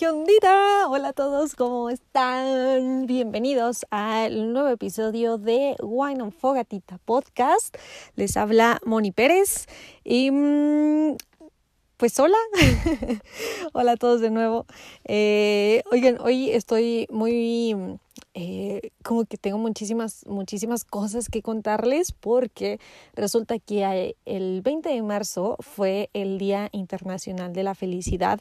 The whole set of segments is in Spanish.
¿Qué? Hola a todos, ¿cómo están? Bienvenidos al nuevo episodio de Wine on Fogatita Podcast. Les habla Moni Pérez y mm, pues hola, hola a todos de nuevo. Eh, oigan, hoy estoy muy, eh, como que tengo muchísimas, muchísimas cosas que contarles porque resulta que el 20 de marzo fue el Día Internacional de la Felicidad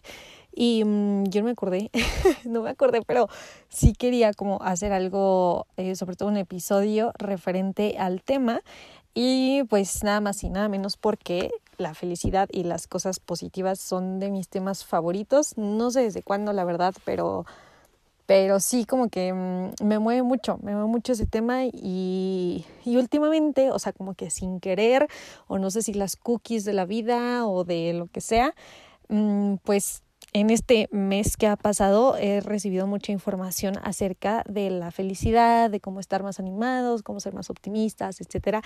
y mm, yo no me acordé, no me acordé, pero sí quería como hacer algo, eh, sobre todo un episodio referente al tema. Y pues nada más y nada menos porque la felicidad y las cosas positivas son de mis temas favoritos. No sé desde cuándo, la verdad, pero, pero sí como que mm, me mueve mucho, me mueve mucho ese tema y, y últimamente, o sea, como que sin querer, o no sé si las cookies de la vida o de lo que sea, mm, pues en este mes que ha pasado he recibido mucha información acerca de la felicidad, de cómo estar más animados, cómo ser más optimistas, etcétera.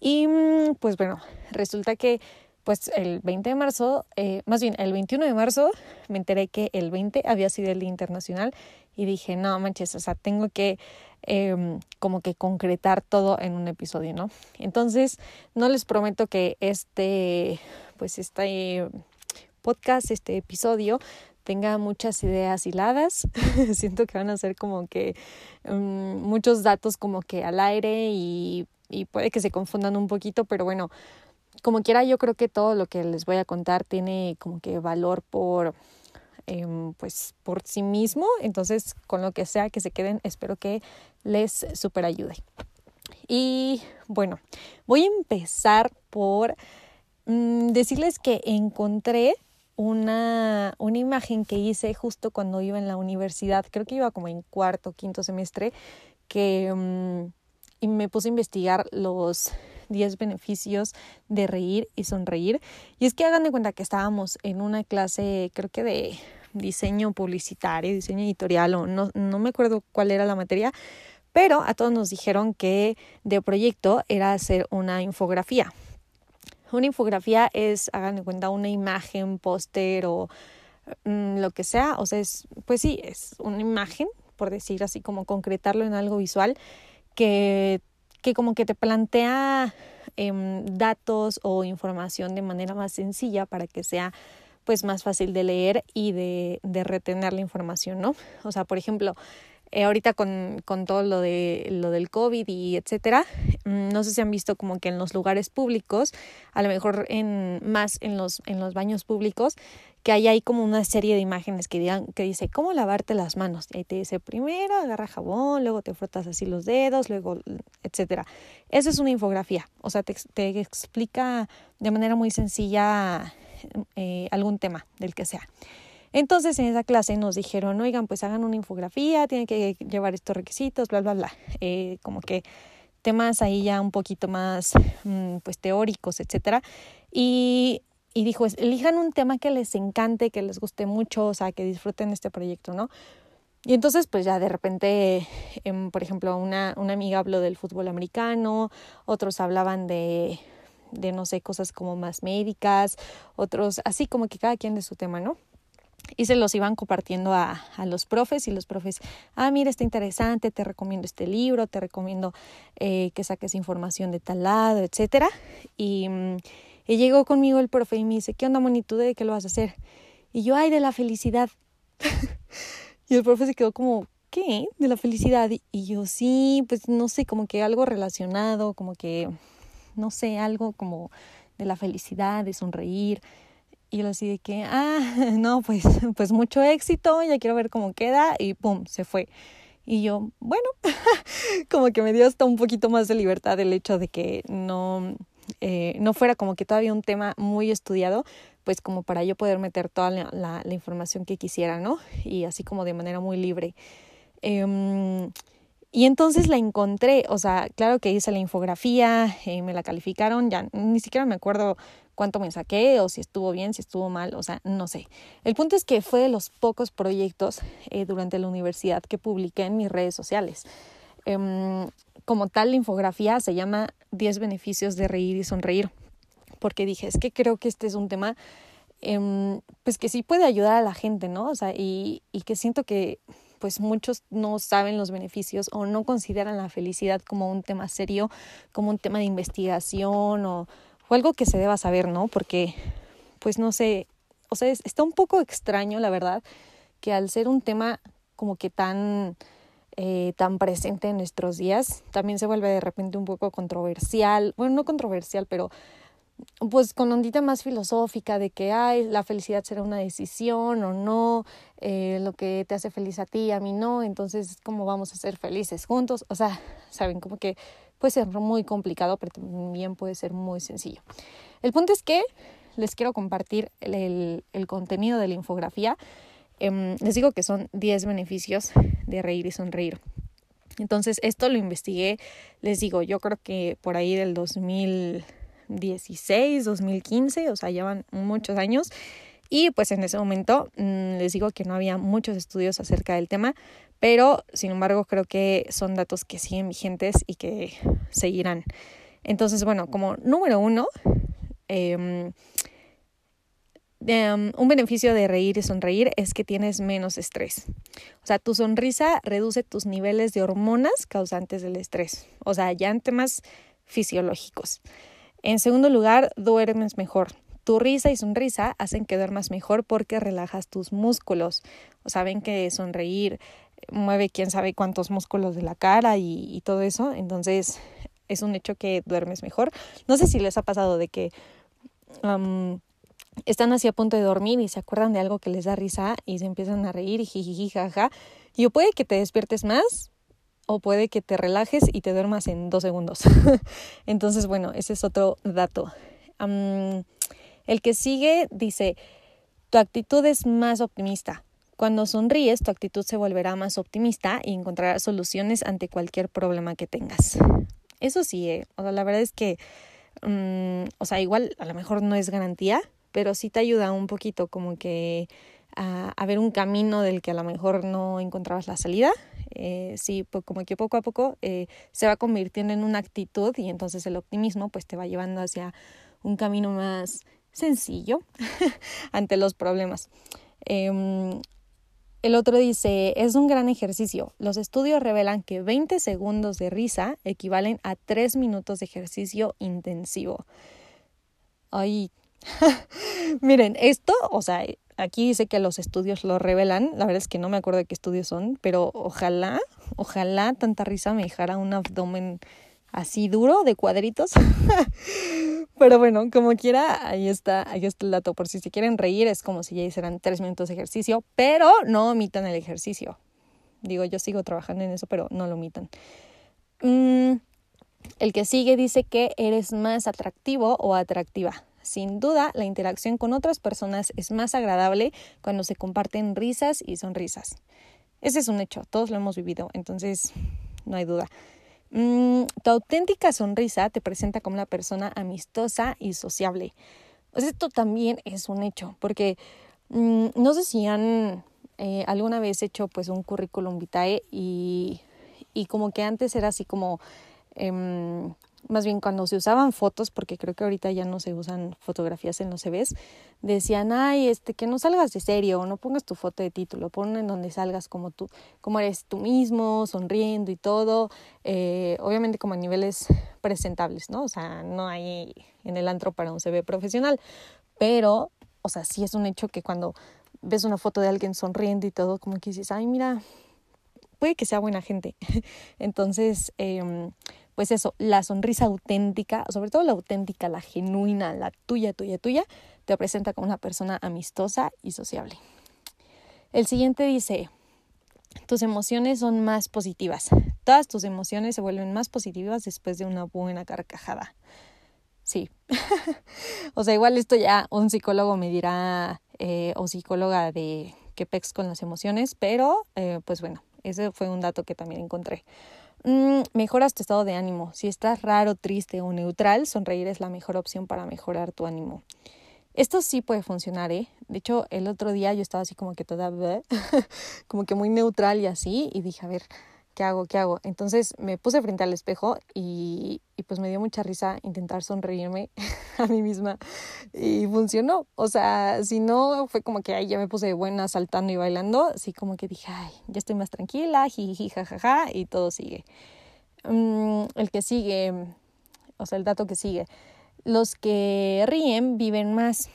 Y mm, pues bueno, resulta que pues el 20 de marzo, eh, más bien el 21 de marzo, me enteré que el 20 había sido el Día Internacional y dije, no manches, o sea, tengo que eh, como que concretar todo en un episodio, ¿no? Entonces, no les prometo que este, pues este podcast, este episodio, tenga muchas ideas hiladas. Siento que van a ser como que um, muchos datos como que al aire y, y puede que se confundan un poquito, pero bueno, como quiera yo creo que todo lo que les voy a contar tiene como que valor por eh, pues por sí mismo. Entonces, con lo que sea que se queden, espero que les super ayude. Y bueno, voy a empezar por mmm, decirles que encontré una, una imagen que hice justo cuando iba en la universidad, creo que iba como en cuarto, quinto semestre, que um, y me puse a investigar los 10 beneficios de reír y sonreír. Y es que hagan de cuenta que estábamos en una clase, creo que de diseño publicitario, diseño editorial, o no, no me acuerdo cuál era la materia, pero a todos nos dijeron que de proyecto era hacer una infografía. Una infografía es, hagan de cuenta, una imagen, póster o mm, lo que sea. O sea, es, pues sí, es una imagen, por decir así, como concretarlo en algo visual que, que como que te plantea eh, datos o información de manera más sencilla para que sea pues más fácil de leer y de, de retener la información, ¿no? O sea, por ejemplo, eh, ahorita con, con, todo lo de lo del COVID y etcétera, mm, no sé si han visto como que en los lugares públicos, a lo mejor en más en los, en los baños públicos, que hay ahí como una serie de imágenes que digan, que dice cómo lavarte las manos. Y ahí te dice primero agarra jabón, luego te frotas así los dedos, luego, etcétera. Eso es una infografía. O sea, te, te explica de manera muy sencilla eh, algún tema del que sea. Entonces en esa clase nos dijeron, oigan, pues hagan una infografía, tienen que llevar estos requisitos, bla, bla, bla. Eh, como que temas ahí ya un poquito más mmm, pues teóricos, etcétera. Y, dijo, elijan un tema que les encante, que les guste mucho, o sea, que disfruten este proyecto, ¿no? Y entonces, pues ya de repente, eh, por ejemplo, una, una amiga habló del fútbol americano, otros hablaban de, de, no sé, cosas como más médicas, otros, así como que cada quien de su tema, ¿no? Y se los iban compartiendo a, a, los profes y los profes, ah, mira, está interesante, te recomiendo este libro, te recomiendo eh, que saques información de tal lado, etcétera. Y, y, llegó conmigo el profe y me dice, ¿qué onda, monitud? ¿De qué lo vas a hacer? Y yo, ay, de la felicidad. y el profe se quedó como, ¿qué? ¿De la felicidad? Y yo, sí, pues no sé, como que algo relacionado, como que, no sé, algo como de la felicidad, de sonreír. Y yo así de que, ah, no, pues, pues mucho éxito, ya quiero ver cómo queda y pum, se fue. Y yo, bueno, como que me dio hasta un poquito más de libertad el hecho de que no, eh, no fuera como que todavía un tema muy estudiado, pues como para yo poder meter toda la, la, la información que quisiera, ¿no? Y así como de manera muy libre. Eh, y entonces la encontré, o sea, claro que hice la infografía, eh, me la calificaron, ya ni siquiera me acuerdo cuánto me saqué o si estuvo bien, si estuvo mal, o sea, no sé. El punto es que fue de los pocos proyectos eh, durante la universidad que publiqué en mis redes sociales. Eh, como tal, la infografía se llama 10 beneficios de reír y sonreír, porque dije, es que creo que este es un tema em, pues que sí puede ayudar a la gente, ¿no? O sea, y, y que siento que pues muchos no saben los beneficios o no consideran la felicidad como un tema serio, como un tema de investigación o, o algo que se deba saber, ¿no? Porque, pues no sé, o sea, está un poco extraño, la verdad, que al ser un tema como que tan, eh, tan presente en nuestros días, también se vuelve de repente un poco controversial, bueno, no controversial, pero pues con ondita más filosófica de que ay, la felicidad será una decisión o no, eh, lo que te hace feliz a ti, a mí no, entonces cómo vamos a ser felices juntos, o sea, saben, como que puede ser muy complicado, pero también puede ser muy sencillo. El punto es que les quiero compartir el, el contenido de la infografía. Em, les digo que son 10 beneficios de reír y sonreír. Entonces, esto lo investigué, les digo, yo creo que por ahí del 2016, 2015, o sea, llevan muchos años. Y pues en ese momento mm, les digo que no había muchos estudios acerca del tema, pero sin embargo creo que son datos que siguen vigentes y que seguirán. Entonces, bueno, como número uno, eh, Um, un beneficio de reír y sonreír es que tienes menos estrés. O sea, tu sonrisa reduce tus niveles de hormonas causantes del estrés. O sea, ya en temas fisiológicos. En segundo lugar, duermes mejor. Tu risa y sonrisa hacen que duermas mejor porque relajas tus músculos. Saben que sonreír mueve quién sabe cuántos músculos de la cara y, todo eso. Entonces, es un hecho que duermes mejor. No sé si les ha pasado de que están así a punto de dormir y se acuerdan de algo que les da risa y se empiezan a reír y jijiji jaja. Y puede que te despiertes más o puede que te relajes y te duermas en dos segundos. Entonces, bueno, ese es otro dato. El que sigue dice, tu actitud es más optimista. Cuando sonríes, tu actitud se volverá más optimista y encontrarás soluciones ante cualquier problema que tengas. Eso sí, eh, o sea, la verdad es que, mm, o sea, igual a lo mejor no es garantía, pero sí te ayuda un poquito como que a, ver un camino del que a lo mejor no encontrabas la salida. Eh, sí, pues como que poco a poco eh, se va convirtiendo en una actitud y entonces el optimismo pues te va llevando hacia un camino más sencillo ante los problemas. Em, el otro dice, es un gran ejercicio. Los estudios revelan que 20 segundos de risa equivalen a 3 minutos de ejercicio intensivo. Ay, Miren, esto, o sea, aquí dice que los estudios lo revelan, la verdad es que no me acuerdo de qué estudios son, pero ojalá, ojalá tanta risa me dejara un abdomen así duro de cuadritos. pero bueno, como quiera, ahí está, ahí está el dato. Por si se quieren reír, es como si ya hicieran tres minutos de ejercicio, pero no omitan el ejercicio. Digo, yo sigo trabajando en eso, pero no lo omitan. Mm, el que sigue dice que eres más atractivo o atractiva. Sin duda, la interacción con otras personas es más agradable cuando se comparten risas y sonrisas. Ese es un hecho, todos lo hemos vivido, entonces no hay duda. Mm, tu auténtica sonrisa te presenta como una persona amistosa y sociable. Pues esto también es un hecho, porque mm, no sé si han eh, alguna vez hecho pues un currículum vitae y, y como que antes era así como em, más bien cuando se usaban fotos, porque creo que ahorita ya no se usan fotografías en los CVs, decían, ay, este, que no salgas de serio, no pongas tu foto de título, pon en donde salgas como tú, como eres tú mismo, sonriendo y todo, eh, obviamente como a niveles presentables, ¿no? O sea, no hay en el antro para un CV profesional, pero, o sea, sí es un hecho que cuando ves una foto de alguien sonriendo y todo, como que dices, ay, mira, puede que sea buena gente. Entonces, eh, pues eso, la sonrisa auténtica, sobre todo la auténtica, la genuina, la tuya, tuya, tuya, te presenta como una persona amistosa y sociable. El siguiente dice, tus emociones son más positivas. Todas tus emociones se vuelven más positivas después de una buena carcajada. Sí. o sea, igual esto ya un psicólogo me dirá, eh, o psicóloga de qué pex con las emociones, pero eh, pues bueno, ese fue un dato que también encontré. Mm, mejoras tu estado de ánimo. Si estás raro, triste o neutral, sonreír es la mejor opción para mejorar tu ánimo. Esto sí puede funcionar, ¿eh? De hecho, el otro día yo estaba así como que toda, como que muy neutral y así, y dije, a ver, ¿qué hago? ¿Qué hago? Entonces me puse frente al espejo y, y pues me dio mucha risa intentar sonreírme a mí misma y funcionó. O sea, si no fue como que ahí ya me puse buena saltando y bailando, así como que dije, ay, ya estoy más tranquila, jiji, jajaja, y todo sigue. Mm, el que sigue, o sea, el dato que sigue, los que ríen viven más.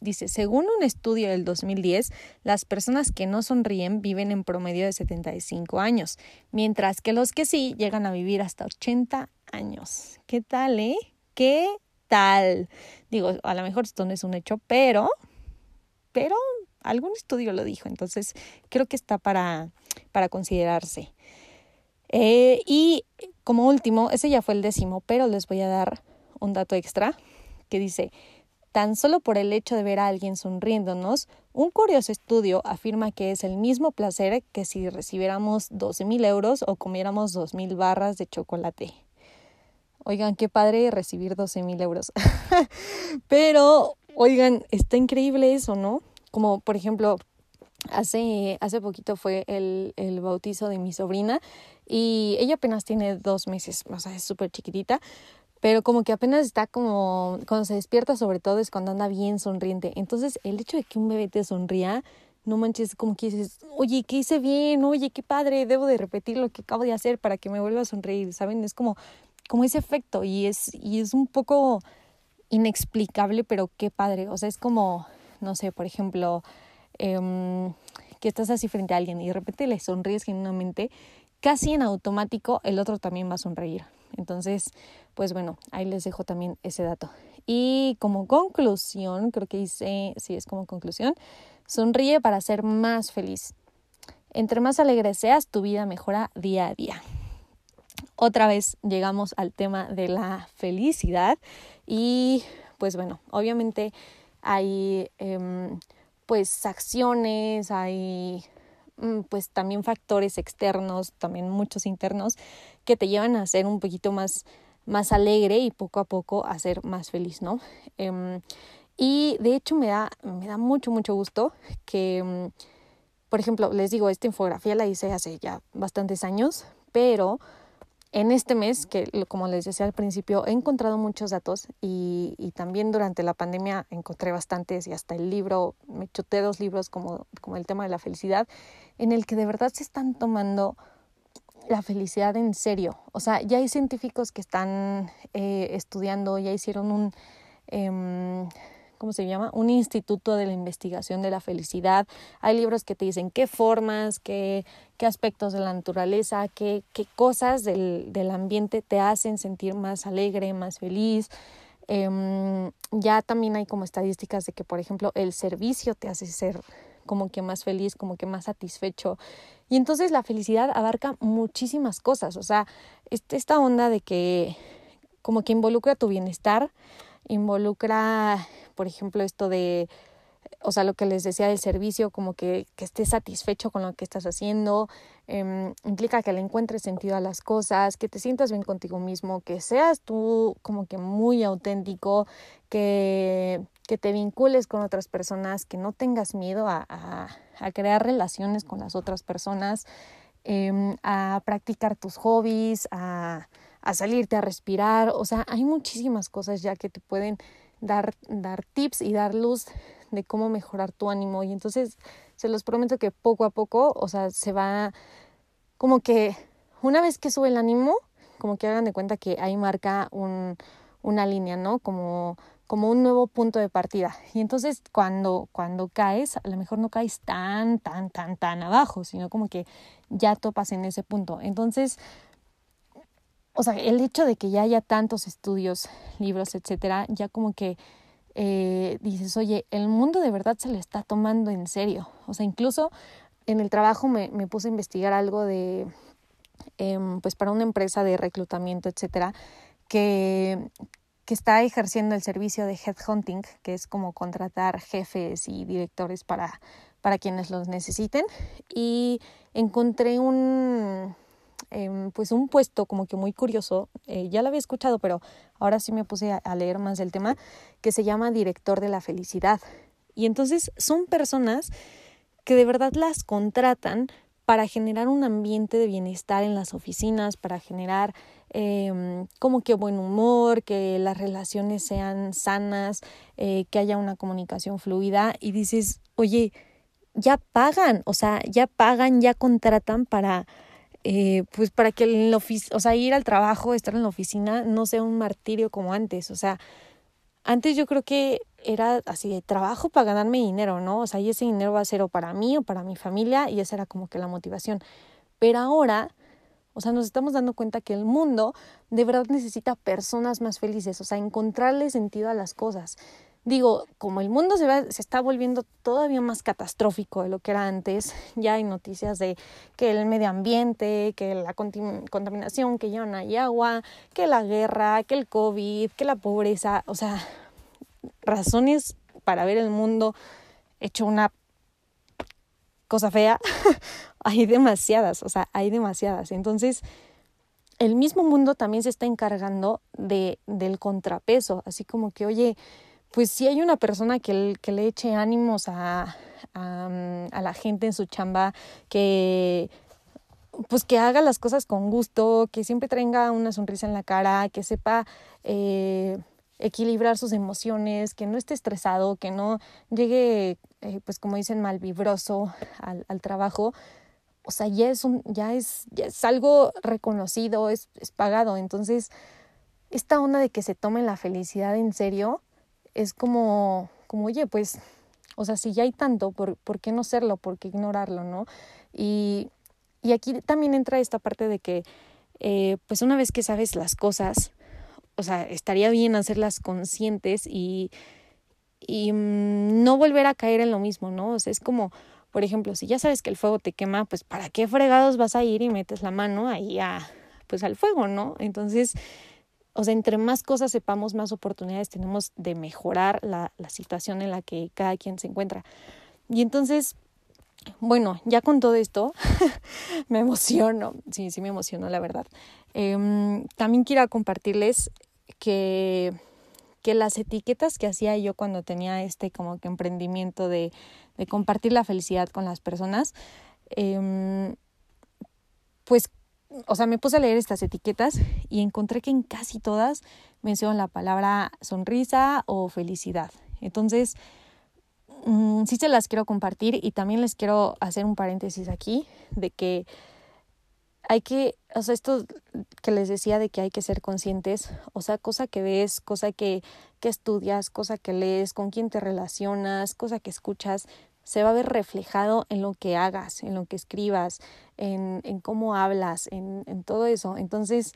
Dice, según un estudio del 2010, las personas que no sonríen viven en promedio de 75 años, mientras que los que sí llegan a vivir hasta 80 años. ¿Qué tal, eh? ¿Qué tal? Digo, a lo mejor esto no es un hecho, pero, pero algún estudio lo dijo, entonces creo que está para, para considerarse. Eh, y como último, ese ya fue el décimo, pero les voy a dar un dato extra que dice, Tan solo por el hecho de ver a alguien sonriéndonos, un curioso estudio afirma que es el mismo placer que si recibiéramos 12 mil euros o comiéramos 2 mil barras de chocolate. Oigan, qué padre recibir 12 mil euros. Pero, oigan, está increíble eso, ¿no? Como, por ejemplo, hace, hace poquito fue el, el bautizo de mi sobrina y ella apenas tiene dos meses, o sea, es súper chiquitita, pero como que apenas está como, cuando se despierta sobre todo es cuando anda bien sonriente. Entonces el hecho de que un bebé te sonría, no manches, como que dices, oye, ¿qué hice bien? Oye, qué padre, debo de repetir lo que acabo de hacer para que me vuelva a sonreír, ¿saben? Es como, como ese efecto y es, y es un poco inexplicable, pero qué padre. O sea, es como, no sé, por ejemplo, eh, que estás así frente a alguien y de repente le sonríes genuinamente, casi en automático el otro también va a sonreír. Entonces, pues bueno, ahí les dejo también ese dato. Y como conclusión, creo que hice, sí es como conclusión, sonríe para ser más feliz. Entre más alegre seas, tu vida mejora día a día. Otra vez llegamos al tema de la felicidad y pues bueno, obviamente hay em, pues acciones, hay pues también factores externos, también muchos internos, que te llevan a ser un poquito más, más alegre y poco a poco a ser más feliz, ¿no? Em, y de hecho me da, me da mucho, mucho gusto que, mm, por ejemplo, les digo, esta infografía la hice hace ya bastantes años, pero en este mes, que como les decía al principio, he encontrado muchos datos y, y, también durante la pandemia encontré bastantes y hasta el libro, me chuté dos libros como, como el tema de la felicidad, en el que de verdad se están tomando la felicidad en serio. O sea, ya hay científicos que están eh, estudiando, ya hicieron un... Eh, ¿cómo se llama? Un instituto de la investigación de la felicidad. Hay libros que te dicen qué formas, qué, qué aspectos de la naturaleza, qué, qué cosas del, del ambiente te hacen sentir más alegre, más feliz. Eh, ya también hay como estadísticas de que, por ejemplo, el servicio te hace ser como que más feliz, como que más satisfecho. Y entonces la felicidad abarca muchísimas cosas, o sea, esta onda de que como que involucra tu bienestar, involucra, por ejemplo, esto de, o sea, lo que les decía del servicio, como que, que estés satisfecho con lo que estás haciendo, eh, implica que le encuentres sentido a las cosas, que te sientas bien contigo mismo, que seas tú como que muy auténtico, que, que te vincules con otras personas, que no tengas miedo a, a, a crear relaciones con las otras personas, eh, a practicar tus hobbies, a a salirte a respirar, o sea, hay muchísimas cosas ya que te pueden dar, dar tips y dar luz de cómo mejorar tu ánimo y entonces se los prometo que poco a poco, o sea, se va como que una vez que sube el ánimo, como que hagan de cuenta que ahí marca un, una línea, ¿no? Como, como un nuevo punto de partida. Y entonces cuando, cuando caes, a lo mejor no caes tan, tan, tan, tan abajo, sino como que ya topas en ese punto. Entonces, o sea, el hecho de que ya haya tantos estudios, libros, etcétera, ya como que eh, dices, oye, el mundo de verdad se lo está tomando en serio. O sea, incluso en el trabajo me, me puse a investigar algo de, eh, pues para una empresa de reclutamiento, etcétera, que, que está ejerciendo el servicio de headhunting, que es como contratar jefes y directores para, para quienes los necesiten. Y encontré un, Em, pues un puesto como que muy curioso, eh, ya lo había escuchado, pero ahora sí me puse a, leer más del tema, que se llama director de la felicidad. Y entonces son personas que de verdad las contratan para generar un ambiente de bienestar en las oficinas, para generar eh, como que buen humor, que las relaciones sean sanas, eh, que haya una comunicación fluida y dices, oye, ya pagan, o sea, ya pagan, ya contratan para, eh, pues para que el o sea, ir al trabajo, estar en la oficina, no sea un martirio como antes, o sea, antes yo creo que era así de trabajo para ganarme dinero, ¿no? O sea, y ese dinero va a ser o para mí o para mi familia y esa era como que la motivación. Pero ahora, o sea, nos estamos dando cuenta que el mundo de verdad necesita personas más felices, o sea, encontrarle sentido a las cosas. Digo, como el mundo se, va, se está volviendo todavía más catastrófico de lo que era antes, ya hay noticias de que el medio ambiente, que la contaminación, que ya no hay agua, que la guerra, que el COVID, que la pobreza, o sea, razones para ver el mundo hecho una cosa fea, hay demasiadas, o sea, hay demasiadas. Entonces, el mismo mundo también se está encargando de, del contrapeso, así como que, oye, pues si hay una persona que, le eche ánimos a, a, la gente en su chamba, que pues que haga las cosas con gusto, que siempre tenga una sonrisa en la cara, que sepa eh, equilibrar sus emociones, que no esté estresado, que no llegue, eh, pues como dicen, malvibroso al, al trabajo. O sea, ya es, un, ya es, ya es algo reconocido, es, es pagado. Entonces, esta onda de que se tome la felicidad en serio, es como, como, oye, pues, o sea, si ya hay tanto, ¿por, ¿por qué no serlo? ¿Por qué ignorarlo, no? Y, y aquí también entra esta parte de que, eh, pues una vez que sabes las cosas, o sea, estaría bien hacerlas conscientes y, y mm, no volver a caer en lo mismo, ¿no? O sea, es como, por ejemplo, si ya sabes que el fuego te quema, pues ¿para qué fregados vas a ir y metes la mano ahí a, pues al fuego, ¿no? Entonces, o sea, entre más cosas sepamos, más oportunidades tenemos de mejorar la, la situación en la que cada quien se encuentra. Y entonces, bueno, ya con todo esto, me emociono, sí, sí me emociono, la verdad. Eh, también quiero compartirles que, que las etiquetas que hacía yo cuando tenía este como que emprendimiento de, de compartir la felicidad con las personas, eh, pues o sea, me puse a leer estas etiquetas y encontré que en casi todas mencionan la palabra sonrisa o felicidad. Entonces, mm, sí se las quiero compartir y también les quiero hacer un paréntesis aquí de que hay que, o sea, esto que les decía de que hay que ser conscientes, o sea, cosa que ves, cosa que, que estudias, cosa que lees, con quién te relacionas, cosa que escuchas, se va a ver reflejado en lo que hagas, en lo que escribas, en, en cómo hablas, en, en, todo eso. Entonces,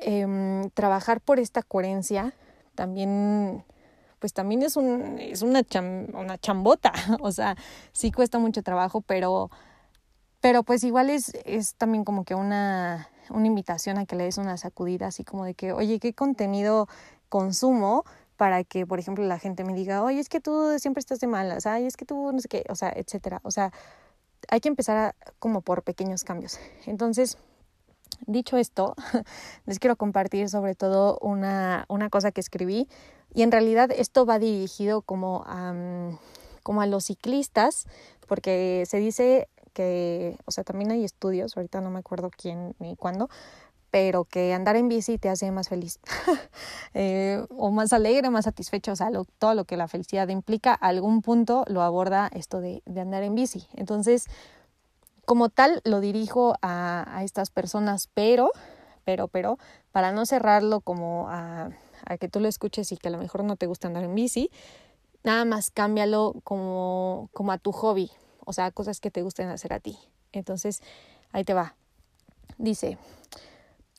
eh, trabajar por esta coherencia también, pues también es, un, es una, una chambota, o sea, sí cuesta mucho trabajo, pero, pero pues igual es, es también como que una, una invitación a que le des una sacudida, así como de que, oye, ¿qué contenido consumo? Para que, por ejemplo, la gente me diga, oye, es que tú siempre estás de malas, ay, es que tú no sé qué, o sea, etcétera. O sea, hay que empezar como por pequeños cambios. Entonces, dicho esto, les quiero compartir sobre todo una, una cosa que escribí y en realidad esto va dirigido como a, como a los ciclistas, porque se dice que, o sea, también hay estudios, ahorita no me acuerdo quién ni cuándo, pero que andar en bici te hace más feliz eh, o más alegre, más satisfecho, o sea, todo lo que la felicidad implica, algún punto lo aborda esto de, de andar en bici. Entonces, como tal, lo dirijo a, a, estas personas, pero, pero, pero, para no cerrarlo como a, a que tú lo escuches y que a lo mejor no te gusta andar en bici, nada más cámbialo como, como a tu hobby, o sea, cosas que te gusten hacer a ti. Entonces, ahí te va. Dice,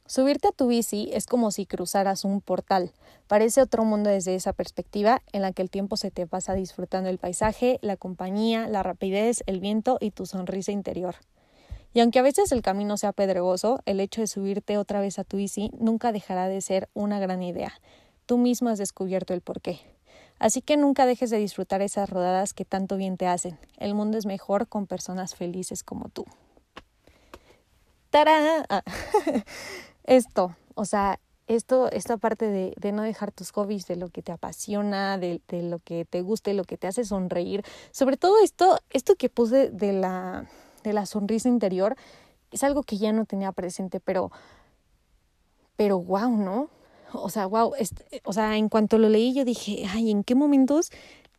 Subirte a tu bici es como si cruzaras un portal. Parece otro mundo desde esa perspectiva en la que el tiempo se te pasa disfrutando el paisaje, la compañía, la rapidez, el viento y tu sonrisa interior. Y aunque a veces el camino sea pedregoso, el hecho de subirte otra vez a tu bici nunca dejará de ser una gran idea. Tú mismo has descubierto el porqué. Así que nunca dejes de disfrutar esas rodadas que tanto bien te hacen. El mundo es mejor con personas felices como tú. ¡Tarán! esto, o sea, esto, esta parte de, no dejar tus hobbies, de lo que te apasiona, de, lo que te guste, lo que te hace sonreír, sobre todo esto, esto que puse de la, de la sonrisa interior es algo que ya no tenía presente, pero, pero wow, ¿no? O sea, wow, o sea, en cuanto lo leí yo dije, ay, ¿en qué momentos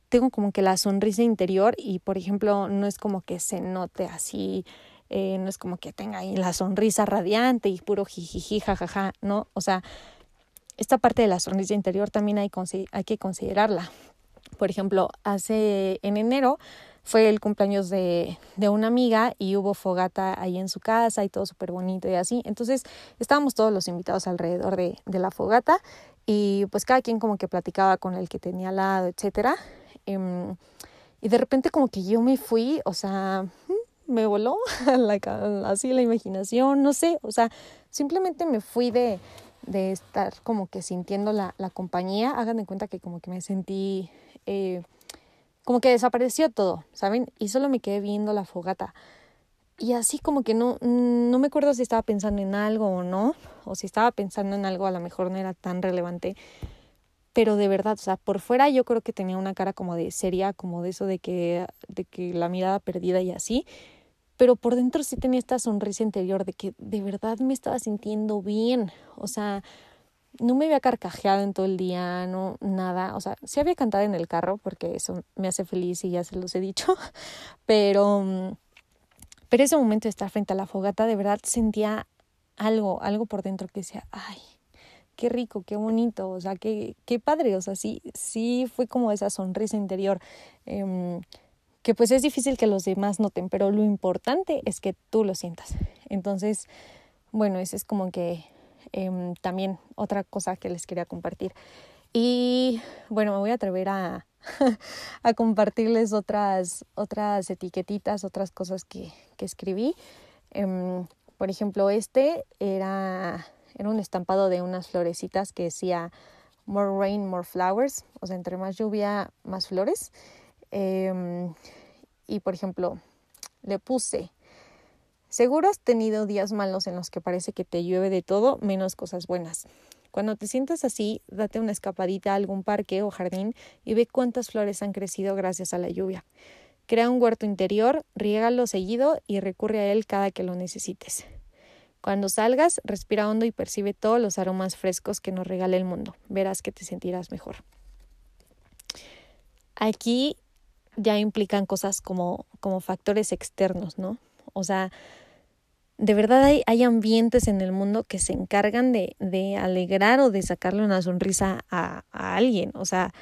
tengo como que la sonrisa interior y, por ejemplo, no es como que se note así, eh, no es como que tenga ahí la sonrisa radiante y puro jijiji, jajaja, ¿no? O sea, esta parte de la sonrisa interior también hay, hay que considerarla. Por ejemplo, hace en enero fue el cumpleaños de, de una amiga y hubo fogata ahí en su casa y todo súper bonito y así. Entonces estábamos todos los invitados alrededor de, de la fogata y pues cada quien como que platicaba con el que tenía al lado, etcétera. Em, y de repente como que yo me fui, o sea, mm, me voló así la imaginación, no sé, o sea, simplemente me fui de, de estar como que sintiendo la, la compañía. Hagan de cuenta que como que me sentí... Eh, como que desapareció todo, ¿saben? Y solo me quedé viendo la fogata. Y así como que no, no me acuerdo si estaba pensando en algo o no, o si estaba pensando en algo a lo mejor no era tan relevante, pero de verdad, o sea, por fuera yo creo que tenía una cara como de seria, como de eso de que, de que la mirada perdida y así, pero por dentro sí tenía esta sonrisa interior de que de verdad me estaba sintiendo bien, o sea, no me había carcajeado en todo el día, no, nada, o sea, sí había cantado en el carro porque eso me hace feliz y ya se los he dicho, pero, mm, pero ese momento de estar frente a la fogata, de verdad sentía algo, algo por dentro que decía, ay, qué rico, qué bonito, o sea, qué, qué padre, o sea, sí, sí fue como esa sonrisa interior, eh, que pues es difícil que los demás noten, pero lo importante es que tú lo sientas. Entonces, bueno, ese es como que Em, también otra cosa que les quería compartir. Y bueno, me voy a atrever a, a compartirles otras, otras etiquetitas, otras cosas que, que escribí. Em, por ejemplo, este era, era un estampado de unas florecitas que decía More rain, more flowers, o sea, entre más lluvia, más flores. Em, y por ejemplo, le puse Seguro has tenido días malos en los que parece que te llueve de todo menos cosas buenas. Cuando te sientas así, date una escapadita a algún parque o jardín y ve cuántas flores han crecido gracias a la lluvia. Crea un huerto interior, riégalo seguido y recurre a él cada que lo necesites. Cuando salgas, respira hondo y percibe todos los aromas frescos que nos regala el mundo. Verás que te sentirás mejor. Aquí ya implican cosas como, como factores externos, ¿no? O sea, de verdad hay, hay ambientes en el mundo que se encargan de, de alegrar o de sacarle una sonrisa a, alguien. O sea,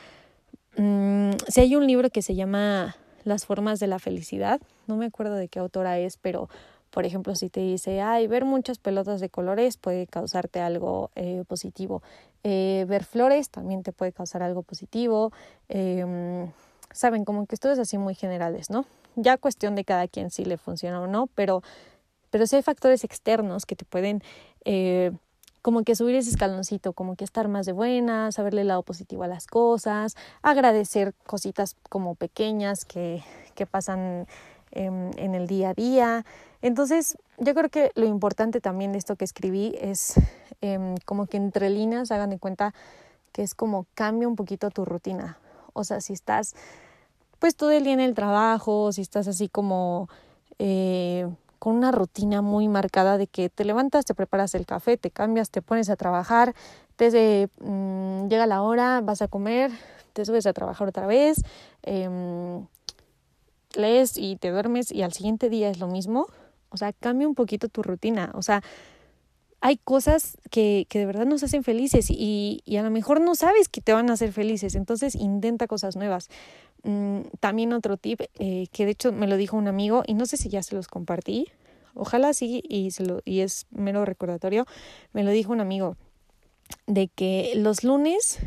mmm, si hay un libro que se llama Las formas de la felicidad, no me acuerdo de qué autora es, pero por ejemplo, si te dice, ay, ver muchas pelotas de colores puede causarte algo eh, positivo. Eh, ver flores también te puede causar algo positivo. Eh, Saben, como que esto es así muy generales, ¿no? Ya cuestión de cada quien si le funciona o no, pero pero sí hay factores externos que te pueden eh, como que subir ese escaloncito, como que estar más de buena, saberle el lado positivo a las cosas, agradecer cositas como pequeñas que, que pasan en, en el día a día. Entonces, yo creo que lo importante también de esto que escribí es eh, como que entre líneas hagan de cuenta que es como cambia un poquito tu rutina. O sea, si estás pues todo el día en el trabajo, si estás así como eh, con una rutina muy marcada de que te levantas, te preparas el café, te cambias, te pones a trabajar, desde mmm, llega la hora, vas a comer, te subes a trabajar otra vez, eh, lees y te duermes y al siguiente día es lo mismo. O sea, cambia un poquito tu rutina. O sea, hay cosas que, que de verdad nos hacen felices y, y a lo mejor no sabes que te van a hacer felices. Entonces intenta cosas nuevas. Mm, también otro tip eh, que de hecho me lo dijo un amigo y no sé si ya se los compartí. Ojalá sí y, se lo, y es mero recordatorio. Me lo dijo un amigo de que los lunes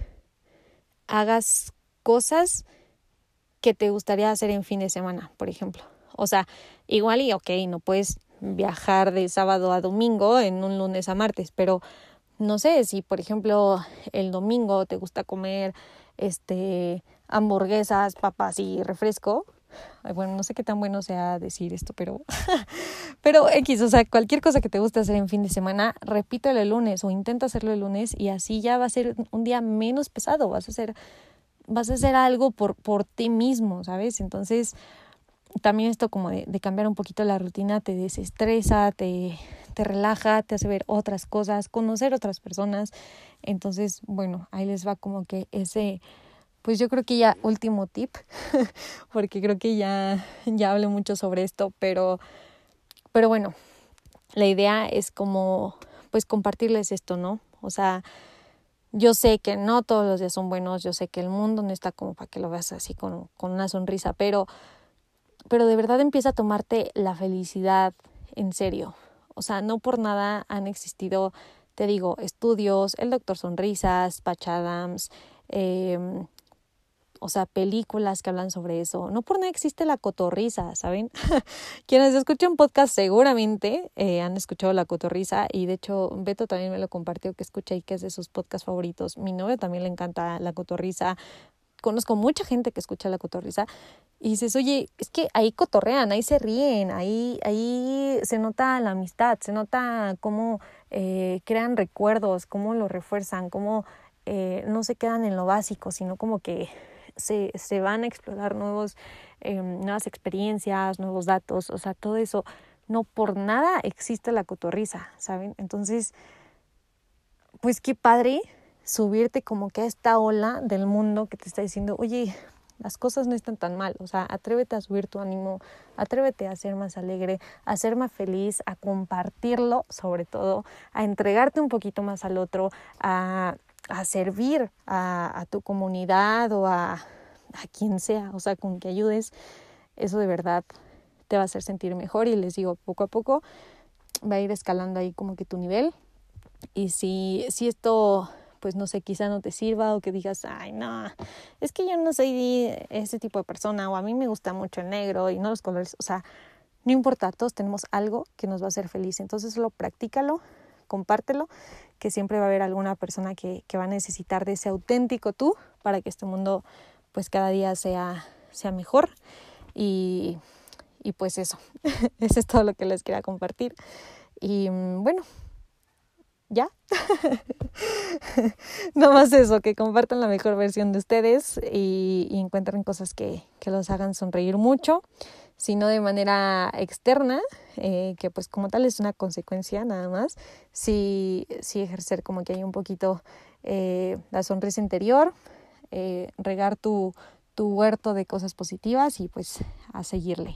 hagas cosas que te gustaría hacer en fin de semana, por ejemplo. O sea, igual y ok, no puedes viajar de sábado a domingo en un lunes a martes, pero no sé si por ejemplo el domingo te gusta comer este hamburguesas, papas y refresco. bueno, no sé qué tan bueno sea decir esto, pero pero X, o sea, cualquier cosa que te guste hacer en fin de semana, repítelo el lunes o intenta hacerlo el lunes y así ya va a ser un día menos pesado, vas a hacer vas a hacer algo por por ti mismo, ¿sabes? Entonces, también esto como de, de, cambiar un poquito la rutina te desestresa, te, te relaja, te hace ver otras cosas, conocer otras personas. Entonces, bueno, ahí les va como que ese, pues yo creo que ya último tip, porque creo que ya, ya hablé mucho sobre esto, pero, pero bueno, la idea es como, pues compartirles esto, ¿no? O sea, yo sé que no todos los días son buenos, yo sé que el mundo no está como para que lo veas así con, con una sonrisa, pero, pero de verdad empieza a tomarte la felicidad en serio. O sea, no por nada han existido, te digo, estudios, el doctor Sonrisas, Patch Adams, eh, o sea, películas que hablan sobre eso. No por nada existe la cotorriza, ¿saben? Quienes escuchan podcast seguramente eh, han escuchado la cotorriza y de hecho Beto también me lo compartió que escucha y que es de sus podcasts favoritos. Mi novio también le encanta la cotorriza. Conozco mucha gente que escucha la cotorriza y dices, oye, es que ahí cotorrean, ahí se ríen, ahí, ahí se nota la amistad, se nota cómo eh, crean recuerdos, cómo lo refuerzan, cómo eh, no se quedan en lo básico, sino como que se, se van a explorar nuevos, eh, nuevas experiencias, nuevos datos, o sea, todo eso, no por nada existe la cotorriza, ¿saben? Entonces, pues qué padre subirte como que a esta ola del mundo que te está diciendo, oye, las cosas no están tan mal, o sea, atrévete a subir tu ánimo, atrévete a ser más alegre, a ser más feliz, a compartirlo sobre todo, a entregarte un poquito más al otro, a a servir a, a tu comunidad o a, a quien sea, o sea, con que ayudes, eso de verdad te va a hacer sentir mejor y les digo, poco a poco va a ir escalando ahí como que tu nivel. Y si, si esto pues no sé, quizá no te sirva o que digas, ay, no, es que yo no soy ese tipo de persona o a mí me gusta mucho el negro y no los colores, o sea, no importa, todos tenemos algo que nos va a hacer feliz, entonces solo practícalo, compártelo que siempre va a haber alguna persona que, que va a necesitar de ese auténtico tú para que este mundo pues cada día sea, sea mejor. Y, y pues eso, eso es todo lo que les quería compartir. Y mm, bueno, ya. no más eso, que compartan la mejor versión de ustedes y, encuentren cosas que, que, los hagan sonreír mucho sino de manera externa, eh, que pues como tal es una consecuencia nada más, sí, sí ejercer como que hay un poquito eh, la sonrisa interior, eh, regar tu, tu huerto de cosas positivas y pues a seguirle.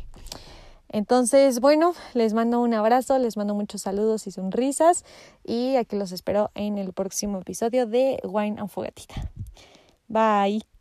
Entonces, bueno, les mando un abrazo, les mando muchos saludos y sonrisas y aquí los espero en el próximo episodio de Wine and Fogatita. Bye.